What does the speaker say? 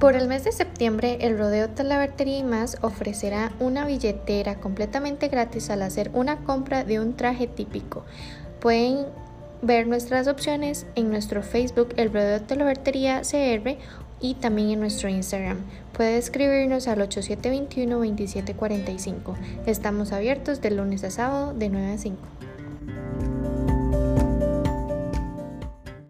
Por el mes de septiembre, el Rodeo Talavertería y más ofrecerá una billetera completamente gratis al hacer una compra de un traje típico. Pueden ver nuestras opciones en nuestro Facebook, el Rodeo Talavertería CR, y también en nuestro Instagram. Puede escribirnos al 8721-2745. Estamos abiertos de lunes a sábado de 9 a 5.